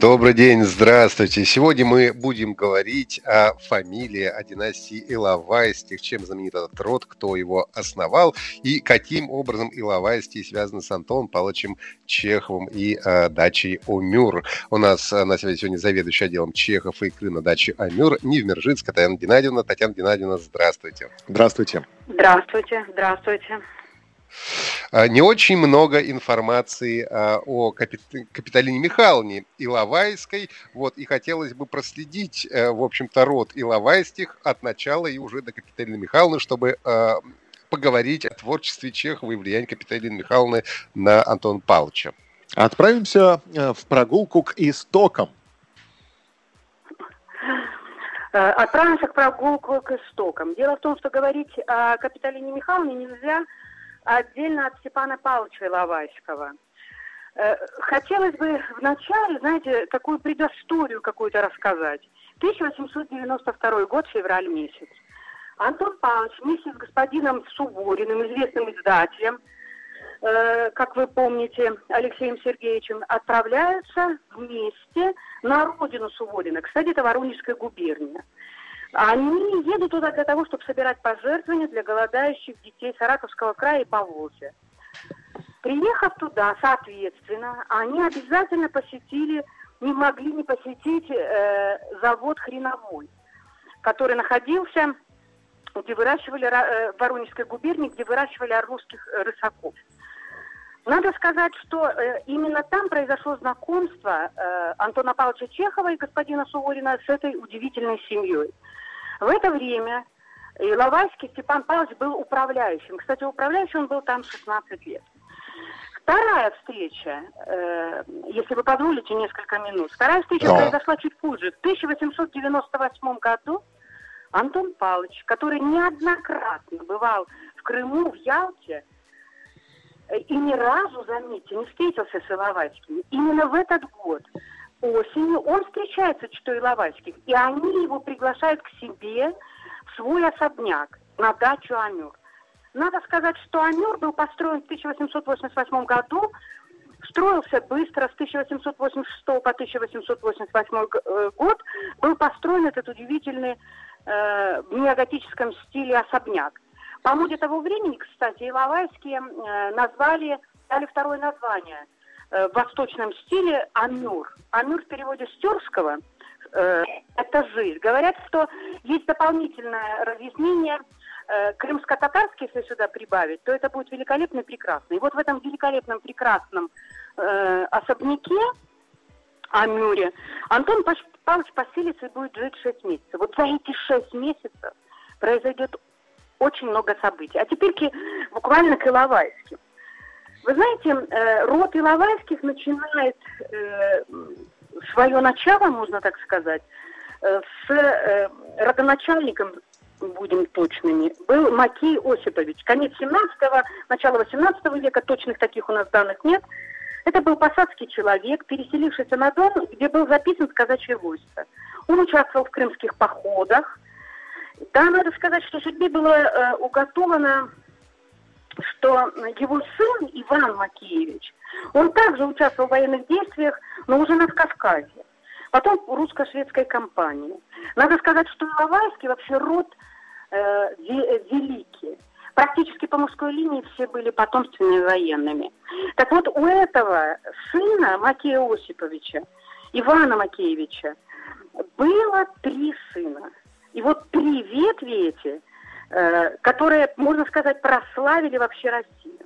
Добрый день, здравствуйте. Сегодня мы будем говорить о фамилии, о династии Иловайских, чем знаменит этот род, кто его основал и каким образом Иловайские связаны с Антоном Павловичем Чеховым и э, дачей Омюр. У нас э, на связи сегодня заведующий отделом Чехов и икры на даче Омюр Невмержицкая Татьяна Геннадьевна. Татьяна Геннадьевна, здравствуйте. Здравствуйте. Здравствуйте, здравствуйте. А, Не очень много информации а, о Капит- Капиталине Михайловне Иловайской. Вот, и хотелось бы проследить, э, в общем-то, род Иловайских от начала и уже до Капиталины Михайловны, чтобы а, поговорить о творчестве Чехова и влиянии Капиталины Михайловны на Антона Павловича. Отправимся э, в прогулку к истокам. Э, Отправимся к прогулку к истокам. Дело в том, что говорить о Капиталине Михайловне нельзя отдельно от Степана Павловича Иловайского. Э, Хотелось бы вначале, знаете, такую предысторию какую-то рассказать. 1892 год, февраль месяц. Антон Павлович вместе с господином Сувориным, известным издателем, э, как вы помните, Алексеем Сергеевичем, отправляются вместе на родину Суворина. Кстати, это Воронежская губерния. Они едут туда для того, чтобы собирать пожертвования для голодающих детей Саратовского края и Поволжья. Приехав туда, соответственно, они обязательно посетили, не могли не посетить э, завод хреновой, который находился, где выращивали ра- э, в Воронежской губернии, где выращивали русских э, рысаков. Надо сказать, что э, именно там произошло знакомство э, Антона Павловича Чехова и господина Суворина с этой удивительной семьей. В это время Иловайский Степан Павлович был управляющим. Кстати, управляющим он был там 16 лет. Вторая встреча, э, если вы позволите несколько минут, вторая встреча Да. произошла чуть позже. В 1898 году Антон Павлович, который неоднократно бывал в Крыму, в Ялте, и ни разу, заметьте, не встретился с Иловайским. Именно в этот год осенью он встречается с Читой Иловайских, и они его приглашают к себе в свой особняк на дачу Амюр. Надо сказать, что Амюр был построен в 1888 году, строился быстро, с 1886 по 1888 г- э, год был построен этот удивительный э, в неоготическом стиле особняк. По моде того времени, кстати, Иловайские э, назвали, дали второе название э, в восточном стиле Амюр. Амюр в переводе с тюркского э, это жизнь. Говорят, что есть дополнительное разъяснение крымско-татарский, если сюда прибавить, то это будет великолепно и прекрасно. И вот в этом великолепном прекрасном э, особняке Амюре Антон Павлович поселится и будет жить 6 месяцев. Вот за эти 6 месяцев произойдет очень много событий. А теперь буквально к Иловайским. Вы знаете, э, род Иловайских начинает э, свое начало, можно так сказать, э, с родоначальником, будем точными, был Макей Осипович. Конец 17-го, начало 18 века, точных таких у нас данных нет. Это был посадский человек, переселившийся на Дон, где был записан в казачье войско. Он участвовал в крымских походах. Да, надо сказать, что судьбе было э, уготовано что его сын Иван Макеевич, он также участвовал в военных действиях, но уже на Кавказе. Потом русско-шведской кампании. Надо сказать, что Иловайский вообще род э, ве- великий. Практически по мужской линии все были потомственными военными. Так вот, у этого сына Макея Осиповича, Ивана Макеевича, было три сына. И вот три ветви эти, э, которые, можно сказать, прославили вообще Россию.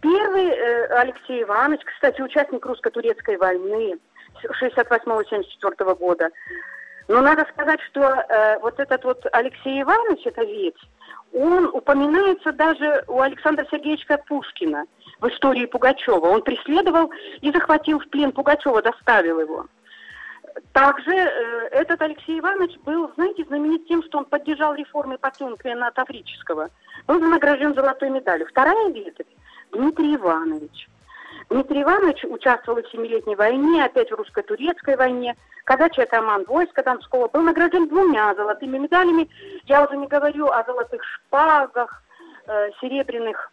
Первый э, Алексей Иванович, кстати, участник русско-турецкой войны 68-74 года. Но надо сказать, что э, вот этот вот Алексей Иванович, это ветвь, он упоминается даже у Александра Сергеевича Пушкина в истории Пугачева. Он преследовал и захватил в плен Пугачева, доставил его. Также э, этот Алексей Иванович был, знаете, знаменит тем, что он поддержал реформы Потемкина Таврического. Был награжден золотой медалью. Вторая ветвь – Дмитрий Иванович. Дмитрий Иванович участвовал в Семилетней войне, опять в русско-турецкой войне. Казачий атаман войска Донского был награжден двумя золотыми медалями. Я уже не говорю о золотых шпагах, э, серебряных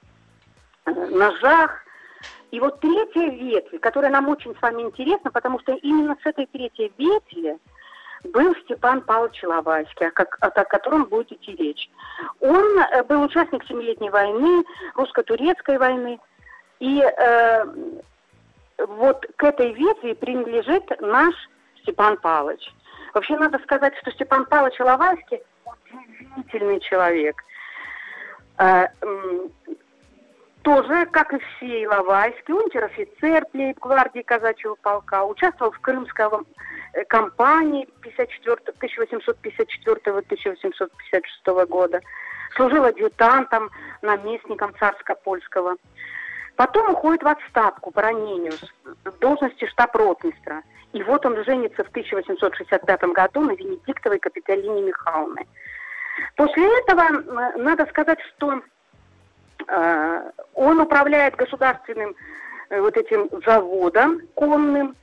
э, ножах. И вот третья ветвь, которая нам очень с вами интересна, потому что именно с этой третьей ветви был Степан Павлович Ловайский, о, как, о котором будет идти речь. Он э, был участник Семилетней войны, русско-турецкой войны. И э, вот к этой ветви принадлежит наш Степан Павлович. Вообще надо сказать, что Степан Павлович Ловайский удивительный человек. Э, тоже, как и все Иловайский, унтер-офицер плейб-гвардии казачьего полка, участвовал в Крымской э, кампании 1854-1856 года, служил адъютантом, наместником царско-польского. Потом уходит в отставку по ранению в должности штаб-ротмистра. И вот он женится в 1865 году на Венедиктовой Капиталине Михайловне. После этого надо сказать, что он управляет государственным э, вот этим заводом конным.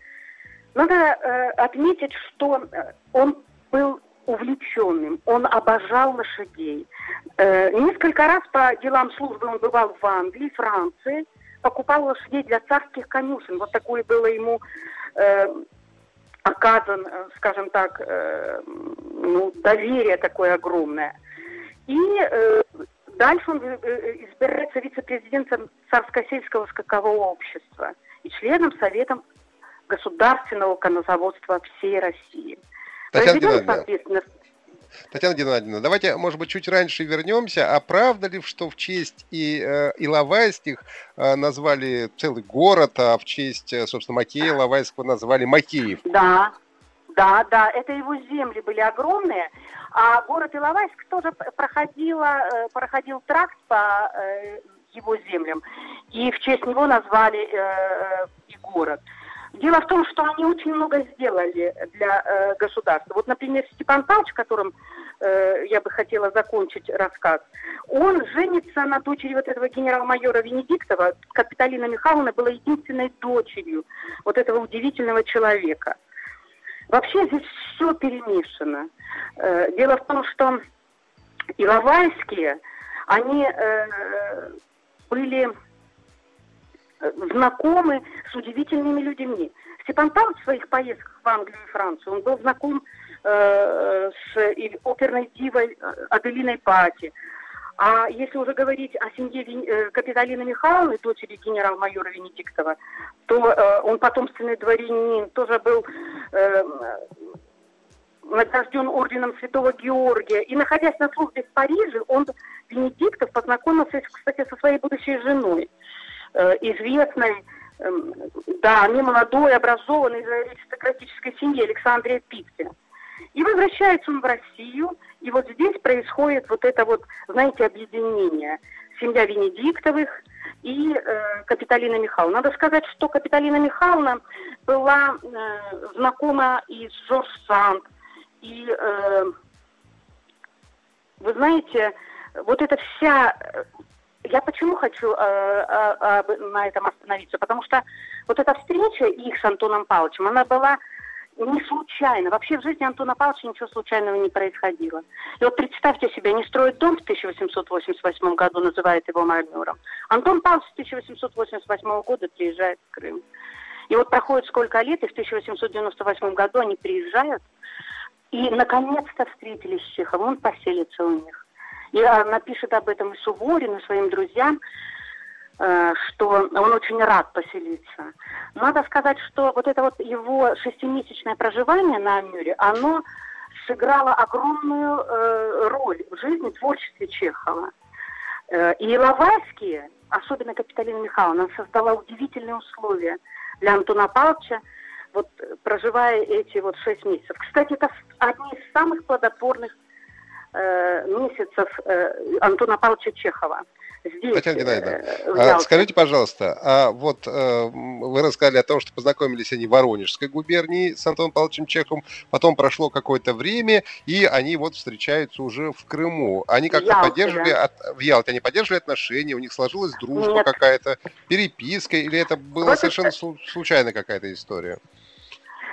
Надо отметить, что он был увлеченным, он обожал лошадей. Несколько раз по делам службы он бывал в Англии, Франции, покупал лошадей для царских конюшен. Вот такое было ему э, оказан, э, скажем так, э, ну, доверие такое огромное. И э, дальше он э, э, избирается вице-президентом Царско-сельского скакового общества и членом Совета государственного конозаводства всей России. Татьяна соответственно, Татьяна Геннадьевна, давайте, может быть, чуть раньше вернемся. А правда ли, что в честь и э, Иловайских э, назвали целый город, а в честь, собственно, Макея Иловайского назвали Макеев? Да, да, да, это его земли были огромные, а город Иловайск тоже проходила, э, проходил тракт по э, его землям, и в честь него назвали э, и город. Дело в том, что они очень много сделали для государства. Вот, например, Степан Павлович, которым я бы хотела закончить рассказ, он женится на дочери вот этого генерал-майора Венедиктова. Капиталина Михайловна была единственной дочерью вот этого удивительного человека. Вообще здесь все перемешано. Э, дело в том, что Иловайские, они э, были знакомы с удивительными людьми. Степан Павлович в своих поездках в Англию и Францию, он был знаком э, с оперной дивой э, Аделиной Пати. А если уже говорить о семье э, Капиталины Михайловны, дочери генерал-майора Венедиктова, то э, он потомственный дворянин, тоже был э, награжден орденом Святого Георгия. И находясь на службе в Париже, он, Венедиктов, познакомился, кстати, со своей будущей женой. Э, известной, эм, да, не молодой, образованной из аристократической семьи Александре Питти. И возвращается он в Россию, и вот здесь происходит вот это вот, знаете, объединение. Семья Венедиктовых и э, Капиталина Михайловна. Надо сказать, что Капиталина Михайловна была э, знакома и с Жорж Санд, и, э, вы знаете, вот эта вся я почему хочу э, э, э, на этом остановиться? Потому что вот эта встреча их с Антоном Павловичем, она была не случайно. Вообще в жизни Антона Павловича ничего случайного не происходило. И вот представьте себе, они строят дом в 1888 году, называют его майором. Антон Павлович с 1888 года приезжает в Крым. И вот проходит сколько лет, и в 1898 году они приезжают, и наконец-то встретились с Чеховым, он поселится у них. И напишет об этом и Суворину, своим друзьям, что он очень рад поселиться. Надо сказать, что вот это вот его шестимесячное проживание на Амюре, оно сыграло огромную э, роль в жизни творчестве Чехова. Э, и Лавайские, особенно Капиталина Михайловна, создала удивительные условия для Антона Павловича, вот проживая эти вот шесть месяцев. Кстати, это одни из самых плодотворных Э, месяцев э, Антона Павловича Чехова. Здесь. Татьяна Геннадьевна, а, скажите, пожалуйста, а вот э, вы рассказали о том, что познакомились они в Воронежской губернии с Антоном Павловичем Чехом, потом прошло какое-то время, и они вот встречаются уже в Крыму. Они как-то Ялте, поддерживали, да. от, в Ялте они поддерживали отношения, у них сложилась дружба Нет. какая-то, переписка, или это была Вот совершенно это- слу- случайная какая-то история?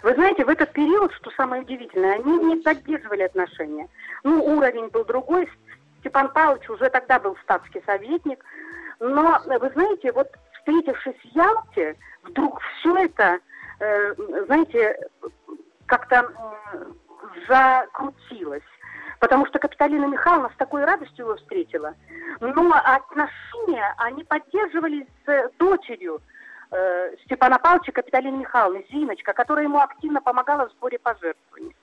Вы знаете, в этот период, что самое удивительное, они не поддерживали отношения. Ну, уровень был другой. Степан Павлович уже тогда был статский советник. Но, вы знаете, вот встретившись в Ялте, вдруг все это, э, знаете, как-то м, закрутилось. Потому что Капиталина Михайловна с такой радостью его встретила. Но отношения они поддерживали с э, дочерью э, Степана Павловича Капиталины Михайловны, Зиночка, которая ему активно помогала в сборе пожертвований.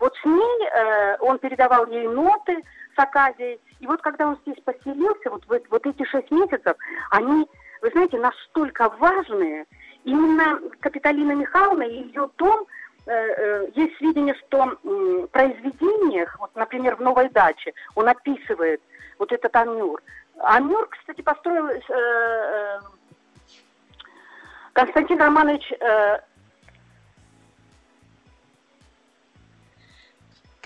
Вот с ней э, он передавал ей ноты с Аказией. И вот когда он здесь поселился, вот, в- вот эти шесть месяцев, они, вы знаете, настолько важные. Именно Капиталина Михайловна и ее дом, э, э, есть сведения, что в произведениях, вот, например, в «Новой даче», он описывает вот этот Амюр. Амюр, кстати, построил э, э, Константин Романович э,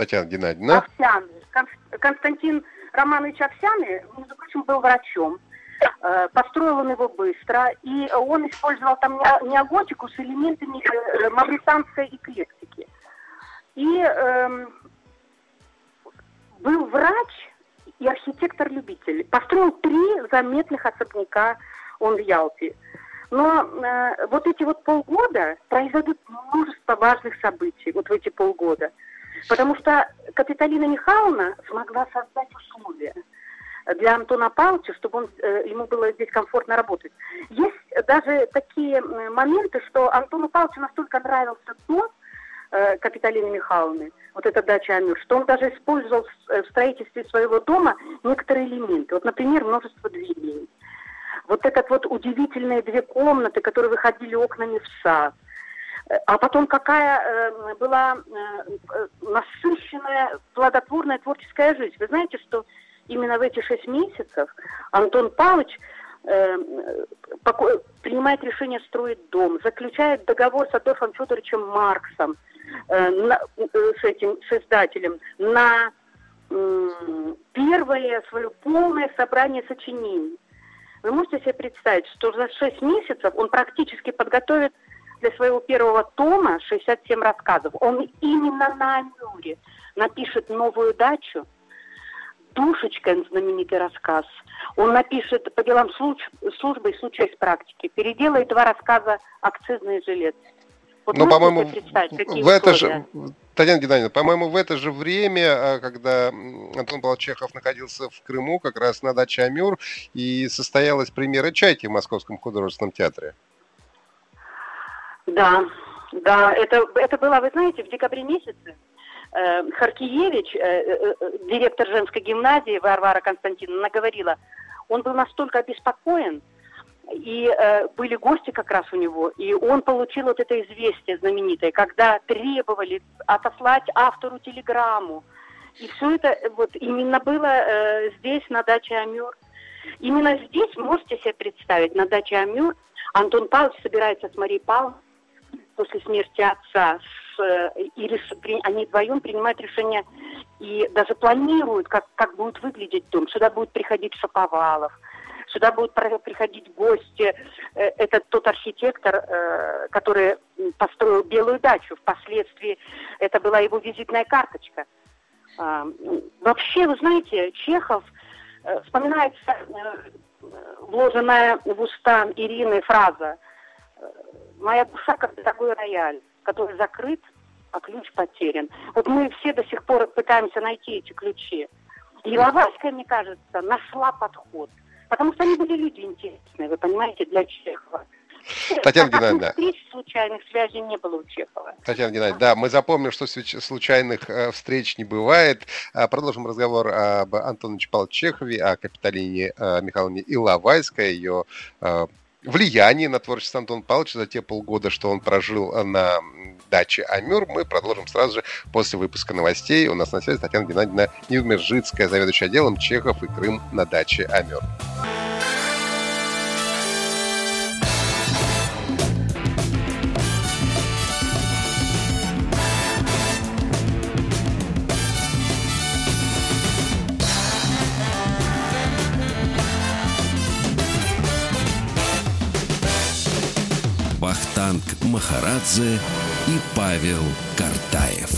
Татьяна Геннадьевна. Овсяный. Кон- Константин Романович Овсяный, между прочим, был врачом. Э, Построил он его быстро, и он использовал там не- неоготику с элементами э, мавританской эклектики. И эм, был врач и архитектор-любитель. Построил три заметных особняка он в Ялте. Но э, вот эти вот полгода произойдут множество важных событий, вот в эти полгода. Потому что Капиталина Михайловна смогла создать условия для Антона Павловича, чтобы он, э, ему было здесь комфортно работать. Есть даже такие моменты, что Антону Павловичу настолько нравился дом э, Капиталины Михайловны, вот эта дача Амюр, что он даже использовал э, в строительстве своего дома некоторые элементы. Вот, например, множество дверей. Вот этот вот удивительные две комнаты, которые выходили окнами в сад. А потом какая э, была э, э, насыщенная, плодотворная творческая жизнь. Вы знаете, что именно в эти шесть месяцев Антон Павлович принимает решение строить дом, заключает договор с Адольфом Федоровичем Марксом, с этим с издателем, на первое свое полное собрание сочинений. Вы можете себе представить, что за 6 месяцев он практически подготовит для своего первого тома 67 рассказов. Он именно на Амюре напишет новую дачу, Душечка, знаменитый рассказ. Он напишет по делам служ- службы и случая из практики. Переделает два рассказа «Акцизный жилет». Вот можете по-моему, в это же, Татьяна Геннадьевна, по-моему, в это же время, а, когда Антон Павлович Чехов находился в Крыму, как раз на даче Амюр, и состоялась премьера «Чайки» в Московском художественном театре. Да, да, это, это было, вы знаете, в декабре месяце. Э, Харкиевич, э, э, директор женской гимназии Варвара Константиновна, говорила, он был настолько обеспокоен, и э, были гости как раз у него, и он получил вот это известие знаменитое, когда требовали отослать автору телеграмму. И все это вот именно было э, здесь, на даче Амюр. Именно здесь, можете себе представить, на даче Амюр, Антон Павлович собирается с Марией Павловной после смерти отца, с, э, и реш- при- они вдвоем принимают решение и даже планируют, как, как будет выглядеть дом. Сюда будет приходить Шаповалов, сюда будут приходить гости. Э, Это тот архитектор, э, который построил Белую дачу. Впоследствии это была его визитная карточка. А, Вообще, вы знаете, Чехов вспоминается вложенная в уста Ирины фраза «Моя душа как такой рояль, который закрыт, а ключ потерян». Вот мы все до сих пор пытаемся найти эти ключи. И Лавальская, мне кажется, нашла подход. Потому что они были люди интересные, вы понимаете, для Чехова. Татьяна Геннадьевна. встреч, случайных связей не было у Чехова. Татьяна Геннадьевна, да, мы запомним, что случайных э, встреч не бывает. А, Продолжим разговор об Антоне Павловиче Чехове, о Капиталине э, Михайловне Иловайской, ее влиянии на творчество Антона Павловича за те полгода, что он прожил э, на даче Амюр. Мы продолжим сразу же после выпуска новостей. У нас на связи Татьяна Геннадьевна Невмержицкая, заведующая отделом Чехов и Крым на даче Амюр. Махарадзе и Павел Картаев.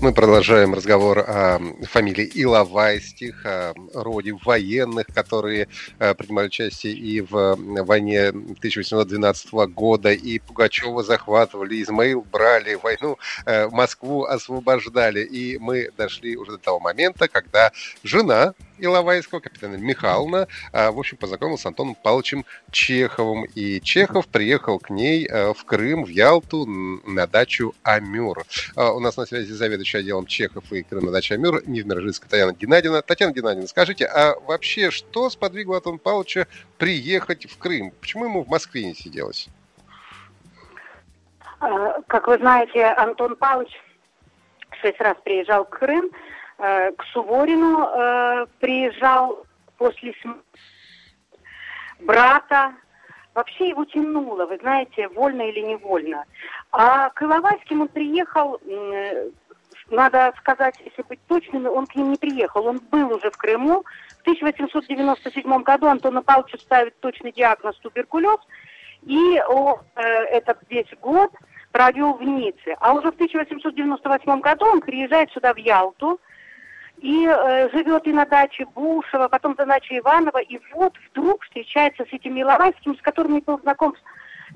Мы продолжаем разговор о фамилии Иловайстих, о роде военных, которые э, принимали участие и в войне 1812 года, и Пугачева захватывали, Измаил брали, войну э, Москву освобождали. И мы дошли уже до того момента, когда жена Иловайского, капитана Михайловна, а, в общем, познакомился с Антоном Павловичем Чеховым. И Чехов приехал к ней э, в Крым, в Ялту, на дачу Амюр. А, у нас на связи заведующий отделом Чехов и Крым на даче Амюр Нидмержинская Татьяна Геннадьевна. Татьяна Геннадьевна, скажите, а вообще что сподвигло Антона Павловича приехать в Крым? Почему ему в Москве не сиделось? А, как вы знаете, Антон Павлович шесть раз приезжал в Крым, к Суворину э, приезжал после смерти брата. Вообще его тянуло, вы знаете, вольно или невольно. А к Иловайским он приехал, надо сказать, если быть точным, он к ним не приехал. Он был уже в Крыму. В 1897 году Антону Павловичу ставит точный диагноз туберкулез. И он э, этот весь год провел в Ницце. А уже в 1898 году он приезжает сюда в Ялту, и э, живет и на даче Бушева, потом на даче Иванова, и вот вдруг встречается с этим Иловайским, с которым я был знаком,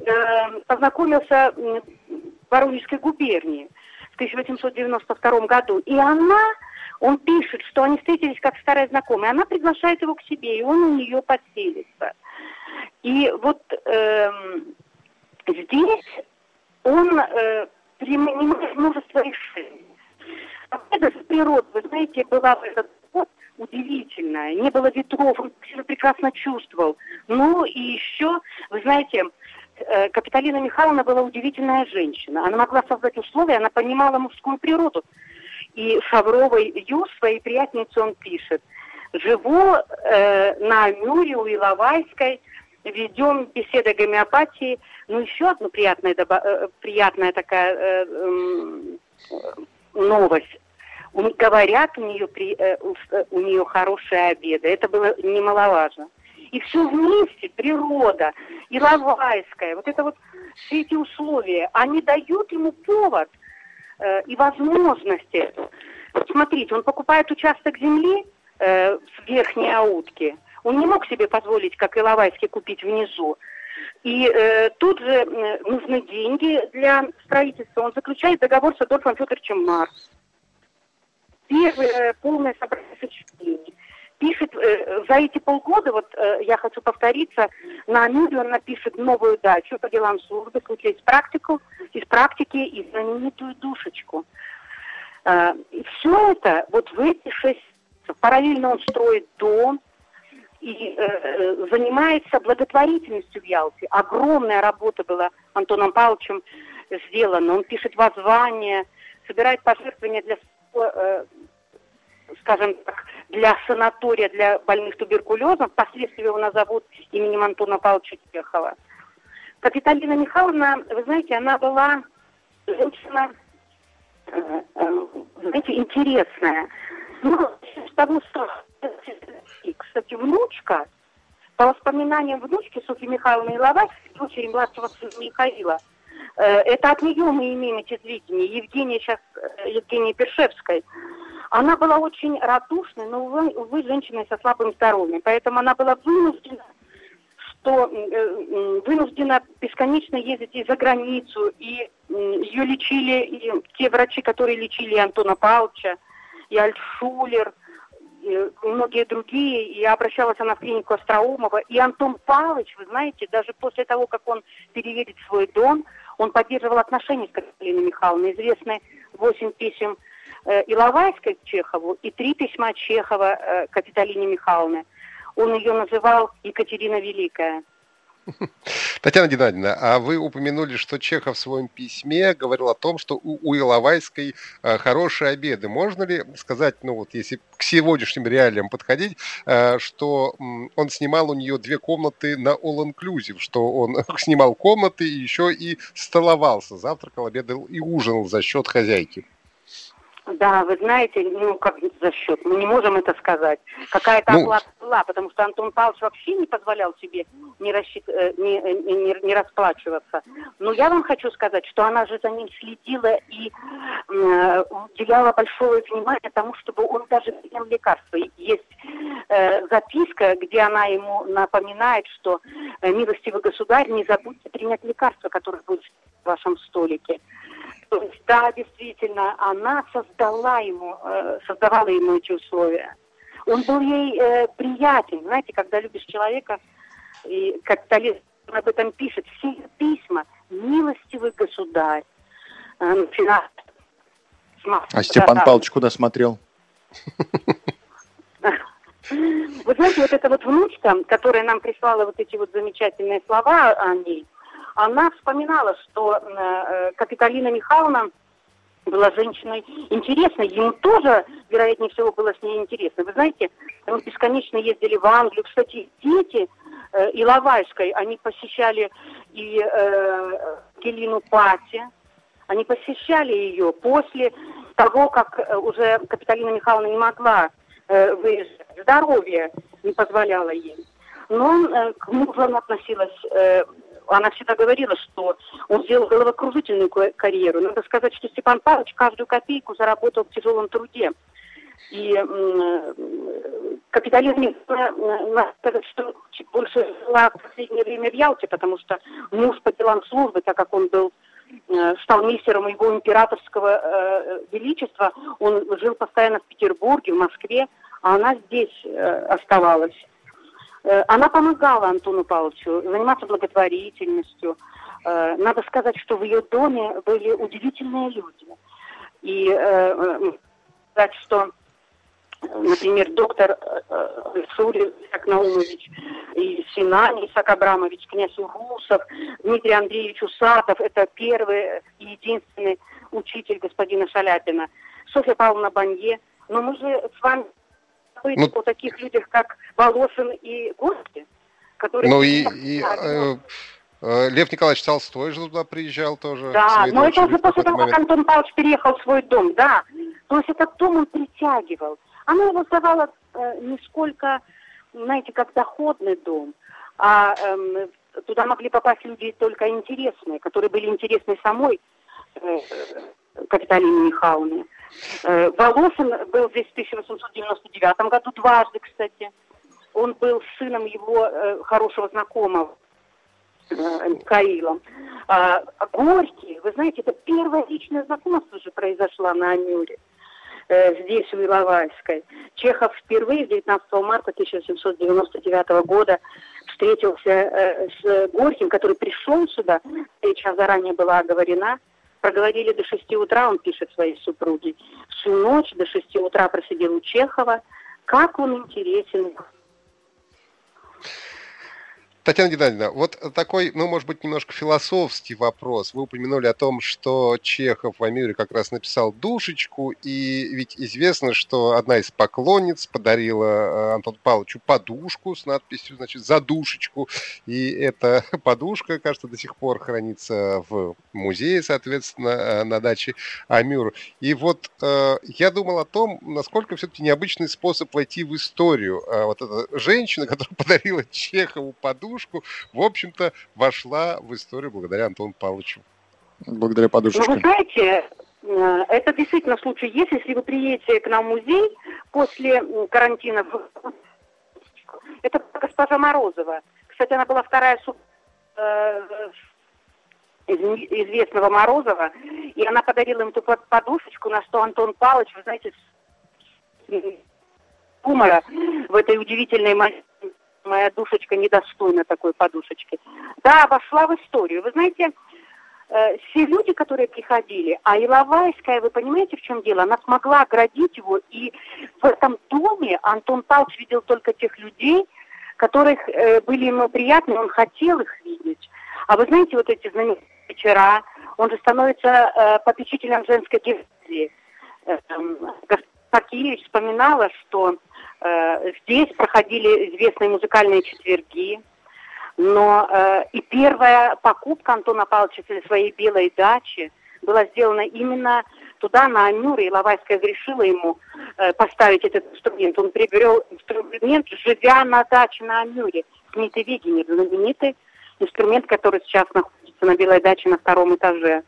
э, познакомился в Воронежской губернии в 1892 году. И она, он пишет, что они встретились как старые знакомые, она приглашает его к себе, и он у нее поселится. И вот э, здесь он э, принимает множество решений Погода с природы, вы знаете, была в этот год удивительная. Не было ветров, он себя прекрасно чувствовал. Ну и еще, вы знаете, э, Капиталина Михайловна была удивительная женщина. Она могла создать условия, она понимала мужскую природу. И Шавровой Ю, своей приятнице, он пишет. Живу э, на Амюре у Иловайской, ведем беседы о гомеопатии. Ну, еще одна приятная, э, приятная такая э, э, новость говорят, у нее, при, э, э, у нее хорошие обеды. Это было немаловажно. И все вместе, природа, и Лавайская, вот это вот, все эти условия, они дают ему повод э, и возможности. Смотрите, он покупает участок земли э, в Верхней Аутке. Он не мог себе позволить, как Иловайский, купить внизу. И э, тут же э, нужны деньги для строительства. Он заключает договор с Адольфом Федоровичем Марс первое полное собрание сочинений. Пишет э, за эти полгода, вот э, я хочу повториться, на Амюре он напишет новую дачу по делам службы, случай из практику, из практики и знаменитую душечку. Э, и все это вот в эти шесть параллельно он строит дом, и э, э, занимается благотворительностью в Ялте. Огромная работа была Антоном Павловичем сделана. Он пишет воззвания, собирает пожертвования для Э, скажем так, для санатория для больных туберкулезом. Впоследствии его назовут именем Антона Павловича Чехова. Капиталина Михайловна, вы знаете, она была женщина, э, э, знаете, интересная. Ну, того, что, кстати, внучка, по воспоминаниям внучки Софьи Михайловны Иловой, дочери младшего сына Михаила, Э, это от нее мы имеем эти сведения. Евгения сейчас, Евгения Першевской. Она была очень радушной, но, увы, увы, женщиной со слабым здоровьем. Поэтому она была вынуждена что э, вынуждена бесконечно ездить и за границу, и ее лечили и те врачи, которые лечили Антона Павловича, и Альтшулер, и многие другие, и обращалась она в клинику Остроумова. И Антон Павлович, вы знаете, даже после того, как он переедет в свой дом, он поддерживал отношения с Катериной Михайловной. Известны восемь писем Иловайской к Чехову и три письма Чехова э, Капиталине Михайловне. Он ее называл Екатерина Великая. Татьяна Геннадьевна, а вы упомянули, что Чехов в своем письме говорил о том, что у, у Иловайской э, хорошие обеды. Можно ли сказать, ну вот если к сегодняшним реалиям подходить, э, что м, он снимал у нее две комнаты на All Inclusive, что он снимал комнаты и еще и столовался, завтракал, обедал и ужинал за счет хозяйки? Да, вы знаете, ну как за счет, мы не можем это сказать. Какая-то ну, оплата была, потому что Антон Павлович вообще не позволял себе не, рассчит... Э, не, э, не, не расплачиваться. Но я вам хочу сказать, что она же за ним следила и э, уделяла большое внимание тому, чтобы он даже принял лекарства. Есть э, записка, где она ему напоминает, что э, милостивый государь, не забудьте принять лекарства, которые будут в вашем столике. То есть, да, действительно, она создала ему, э, создавала ему эти условия. Он был ей э, приятен, знаете, когда любишь человека, и как Талис об этом пишет, все письма, милостивый государь, э, начинает а Степан да, Павлович куда смотрел? Вы знаете, вот эта вот внучка, которая нам прислала вот эти вот замечательные слова о ней, она вспоминала, что э, Капиталина Михайловна была женщиной интересной, ему тоже, вероятнее всего, было с ней интересно. Вы знаете, мы бесконечно ездили в Англию. Кстати, дети э, Иловайской, они посещали и э, Гелину Пати, они посещали ее после того, как э, уже Капиталина Михайловна не могла выезжать. Здоровье не позволяло ей. Но к мужу она относилась она всегда говорила, что он сделал головокружительную карьеру. Надо сказать, что Степан Павлович каждую копейку заработал в тяжелом труде. И э, капитализм, надо сказать, что больше жила в последнее время в Ялте, потому что муж по делам службы, так как он был э, стал мистером его императорского э, величества, он жил постоянно в Петербурге, в Москве, а она здесь э, оставалась. Э, она помогала Антону Павловичу заниматься благотворительностью. Э, надо сказать, что в ее доме были удивительные люди. И э, сказать, что, например, доктор Сури Исаак Наумович и Синани Исаак Абрамович, князь Урусов, Дмитрий Андреевич Усатов, это первый и единственный учитель господина Шаляпина, Софья Павловна Банье. Но мы же с вами забыть ну, о таких людях, как Волошин и Горский, которые... Ну и, и э, э, Лев Николаевич Толстой же туда приезжал тоже. Да, но это уже после того, как Антон Павлович переехал в свой дом, да. То есть этот дом он притягивал. Она его сдавала э, не сколько, знаете, как доходный дом, а э, туда могли попасть люди только интересные, которые были интересны самой э, Капиталине Михайловне. Э, Волошин был здесь в 1899 году дважды, кстати. Он был сыном его э, хорошего знакомого э, Михаилом. А, Горький, вы знаете, это первое личное знакомство уже произошло на Амюре здесь, в Иловайской. Чехов впервые 19 марта 1799 года встретился с Горьким, который пришел сюда, встреча заранее была оговорена, Проговорили до 6 утра, он пишет своей супруге. Всю ночь до 6 утра просидел у Чехова. Как он интересен, Татьяна Геннадьевна, вот такой, ну, может быть, немножко философский вопрос. Вы упомянули о том, что Чехов в Амире как раз написал «Душечку», и ведь известно, что одна из поклонниц подарила э, Антону Павловичу подушку с надписью, значит, «За душечку», и эта подушка, кажется, до сих пор хранится в музее, соответственно, э, на даче Амюр. И вот э, я думал о том, насколько все-таки необычный способ войти в историю. Вот эта женщина, которая подарила Чехову подушку, подушку, в общем-то, вошла в историю благодаря Антону Павловичу. Благодаря подушечке. Ну, вы знаете, э, это действительно случай есть, если вы приедете к нам в музей после карантина. Это госпожа Морозова. Кстати, она была вторая суп э, известного Морозова, и она подарила им эту подушечку, на что Антон Павлович, вы знаете, юмора в этой удивительной моя душечка недостойна такой подушечки. Да, вошла в историю. Вы знаете, э, все люди, которые приходили, а Иловайская, вы понимаете, в чем дело? Она смогла оградить его, и в этом доме Антон Павлович видел только тех людей, которых э, были ему приятны, он хотел их видеть. А вы знаете, вот эти знаменитые вечера, он же становится э, попечителем женской гимназии. Э, э, вспоминала, что здесь проходили известные музыкальные четверги, но э, и первая покупка Антона Павловича для своей белой дачи была сделана именно туда, на Амюре, и Лавайская разрешила ему э, поставить этот инструмент. Он приобрел инструмент, живя на даче на Амюре. Знаменитый Вигенер, знаменитый инструмент, который сейчас находится на Белой даче на втором этаже.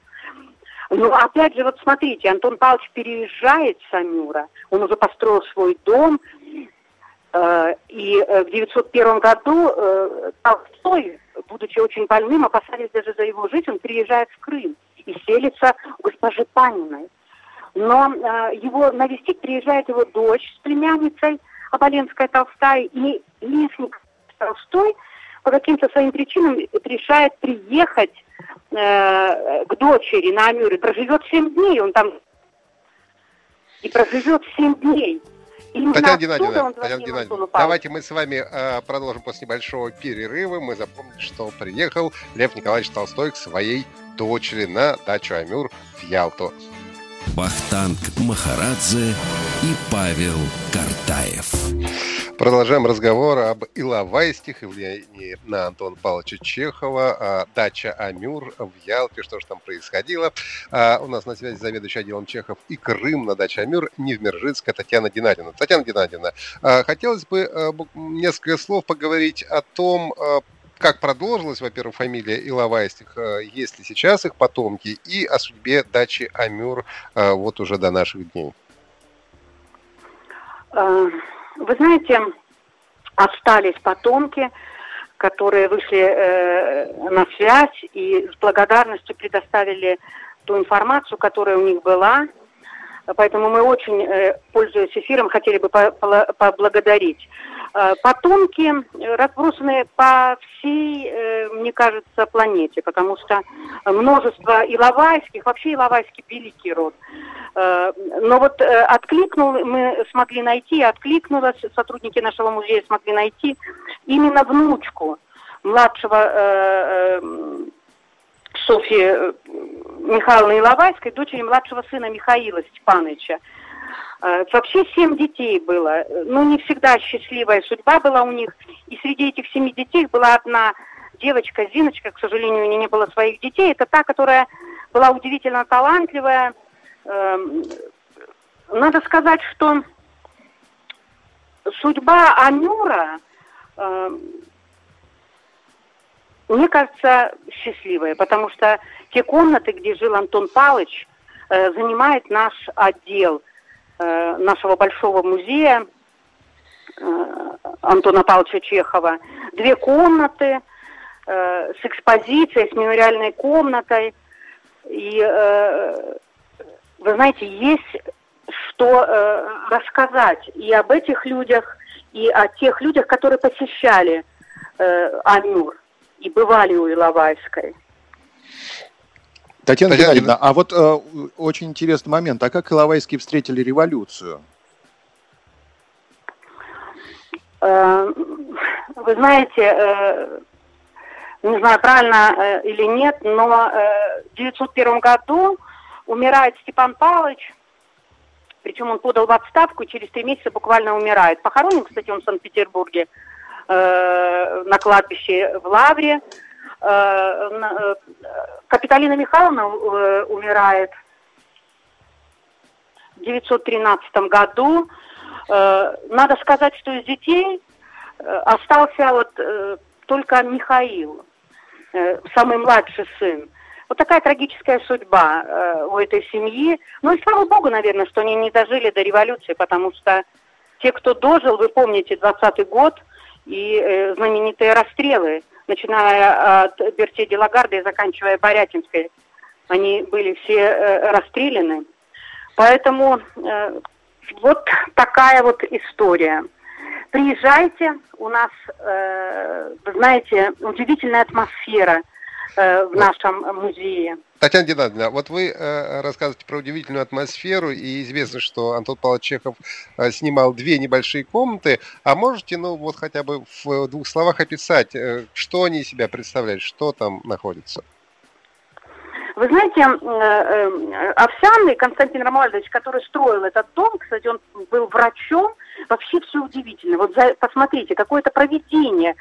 Ну, опять же, вот смотрите, Антон Павлович переезжает с Амюра, он уже построил свой дом, э, и э, в 901 году э, Толстой, будучи очень больным, опасаясь даже за его жизнь, он переезжает в Крым и селится у госпожи Паниной. Но его навестить приезжает его дочь с племянницей, Оболенская Толстая, и Лесник Толстой по каким-то своим причинам решает приехать э, к дочери на Амюре, проживет 7 дней, он там и проживет 7 дней. Именно Татьяна Геннадьевна, Татьяна Геннадьевна давайте мы с вами э, продолжим после небольшого перерыва. Мы запомнили, что приехал Лев Николаевич Толстой к своей дочери на дачу Амюр в Ялту. Бахтанг Махарадзе и Павел Картаев. Продолжаем разговор об Иловайских и влиянии на Антона Павловича Чехова, дача Амюр в Ялте, что же там происходило. А, у нас на связи заведующий отделом Чехов и Крым на даче Амюр Невмержицкая Татьяна Геннадьевна. Татьяна Геннадьевна, а, хотелось бы а, несколько слов поговорить о том, как продолжилась, во-первых, фамилия Иловайских, есть ли сейчас их потомки, и о судьбе дачи Амюр вот уже до наших дней. Вы знаете, остались потомки, которые вышли э, на связь и с благодарностью предоставили ту информацию, которая у них была. Поэтому мы очень, э, пользуясь эфиром, хотели бы поблагодарить. Э, потомки разбросаны по всей, э, мне кажется, планете, потому что множество иловайских, вообще иловайский великий род – Э, но вот э, откликнул, мы смогли найти, откликнулась, сотрудники нашего музея смогли найти именно внучку младшего э, Софьи Михайловны Иловайской, дочери младшего сына Михаила Степановича. Вообще семь детей было. Ну, не всегда счастливая судьба была у них. И среди этих семи детей была одна девочка, Зиночка, к сожалению, у нее не было своих детей. Это та, которая была удивительно талантливая, Эм, надо сказать, что судьба Анюра, эм, мне кажется, счастливая, потому что те комнаты, где жил Антон Палыч, э, занимает наш отдел э, нашего большого музея э, Антона Павловича Чехова. Две комнаты с экспозицией, с мемориальной комнатой. И вы знаете, есть что э, рассказать и об этих людях, и о тех людях, которые посещали э, Амюр и бывали у Иловайской. Татьяна, Татьяна Геннадьевна, а вот э, очень интересный момент. А как Иловайские встретили революцию? Э, вы знаете, э, не знаю, правильно э, или нет, но э, в 1901 году умирает Степан Павлович, причем он подал в отставку и через три месяца буквально умирает. Похоронен, кстати, он в Санкт-Петербурге э, на кладбище в Лавре. Э, э, Капиталина Михайловна э, умирает в 913 году. Надо сказать, что из детей остался вот только Михаил, самый младший сын. Вот такая трагическая судьба у этой семьи. Ну и слава богу, наверное, что они не дожили до революции, потому что те, кто дожил, вы помните, 20-й год и знаменитые расстрелы, начиная от Берти де Лагарда и заканчивая Борятинской, они были все э, расстреляны. Поэтому э, вот такая вот история. Приезжайте, у нас, э, вы знаете, удивительная атмосфера – в нашем музее. Татьяна Геннадьевна, вот вы э, рассказываете про удивительную атмосферу, и известно, что Антон Павлович Чехов э, снимал две небольшие комнаты. А можете, ну, вот хотя бы в двух словах описать, э, что они из себя представляют, что там находится? Вы знаете, э, э, Овсяный Константин Ромуальдович, который строил этот дом, кстати, он был врачом, вообще все удивительно. Вот посмотрите, какое-то проведение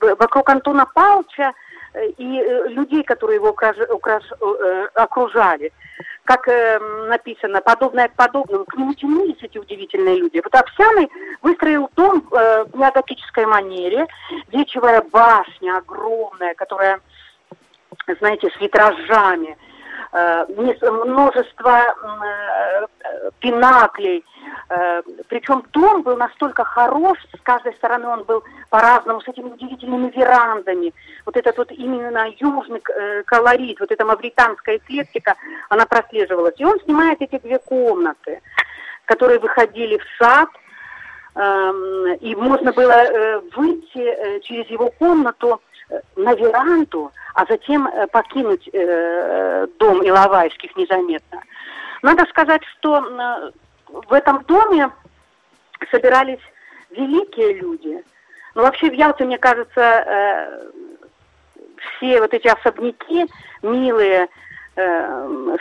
вокруг Антона Павловича, и э, людей, которые его украж, украж, э, окружали. как э, написано, подобное к подобному, к нему тянулись эти удивительные люди. Вот Овсяный выстроил дом э, в неоготической манере, вечевая башня огромная, которая, знаете, с витражами, Э, множество э, пинаклей. Э, Причем дом был настолько хорош, с каждой стороны он был по-разному, с этими удивительными верандами. Вот этот вот именно южный колорит, вот эта мавританская эклектика, она прослеживалась. И он снимает эти две комнаты, которые выходили в сад, эм, и можно было выйти через его комнату на веранду, а затем э, покинуть э, дом Иловайских незаметно. Надо сказать, что в этом доме собирались великие люди. Но вообще в Ялте, мне кажется, э, все вот эти особняки милые,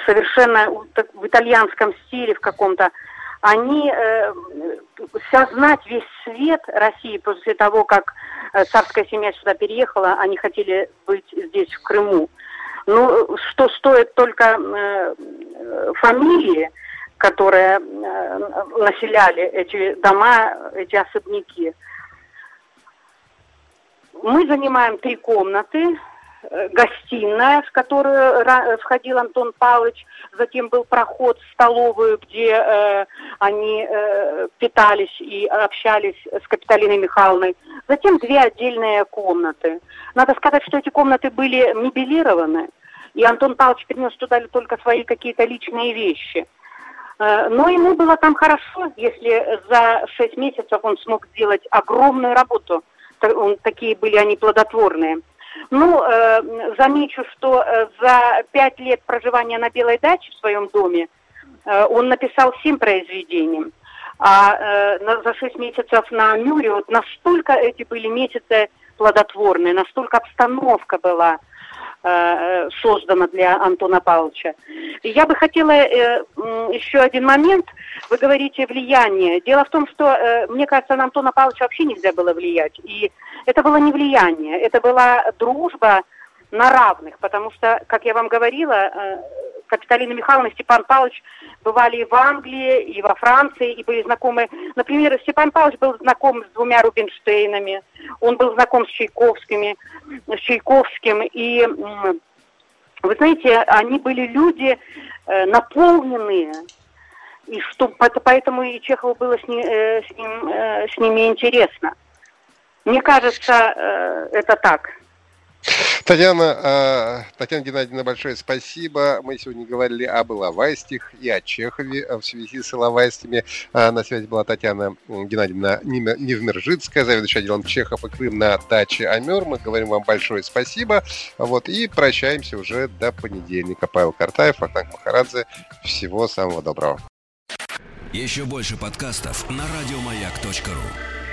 совершенно в итальянском стиле в каком-то, они э, сознать весь свет России после того, как э, царская семья сюда переехала, они хотели быть здесь, в Крыму. Ну, что стоит только э, фамилии, которые э, населяли эти дома, эти особняки. Мы занимаем три комнаты, Э, гостиная, в которую входил Антон Павлович, затем был проход в столовую, где э, они э, питались и общались с Капиталиной Михайловной, затем две отдельные комнаты. Надо сказать, что эти комнаты были мебелированы, и Антон Павлович принес туда только свои какие-то личные вещи. Э, но ему было там хорошо, если за шесть месяцев он смог сделать огромную работу. Такие были они плодотворные. Ну, э, замечу, что э, за пять лет проживания на Белой даче в своем доме он написал семь произведений. А за шесть месяцев на Мюре вот настолько эти были месяцы плодотворные, настолько обстановка была создана для Антона Павловича. Я бы хотела э, еще один момент. Вы говорите влияние. Дело в том, что, э, мне кажется, на Антона Павловича вообще нельзя было влиять. И это было не влияние, это была дружба на равных, потому что, как я вам говорила, Капиталина Михайловна Степан Павлович бывали и в Англии, и во Франции, и были знакомы. Например, Степан Павлович был знаком с двумя Рубинштейнами, он был знаком с Чайковскими, с Чайковским, и вы знаете, они были люди э, наполненные, и что поэтому и Чехову было с, ним, э, с, ним, э, с ними интересно. Мне кажется, это так. Татьяна, а, Татьяна Геннадьевна, большое спасибо. Мы сегодня говорили об Иловайстях и о Чехове в связи с Иловайстями. А, на связи была Татьяна Геннадьевна Невмержицкая, заведующая отделом Чехов и Крым на даче Амер. Мы говорим вам большое спасибо. Вот, и прощаемся уже до понедельника. Павел Картаев, Ахтанг Махарадзе. Всего самого доброго. Еще больше подкастов на радиомаяк.ру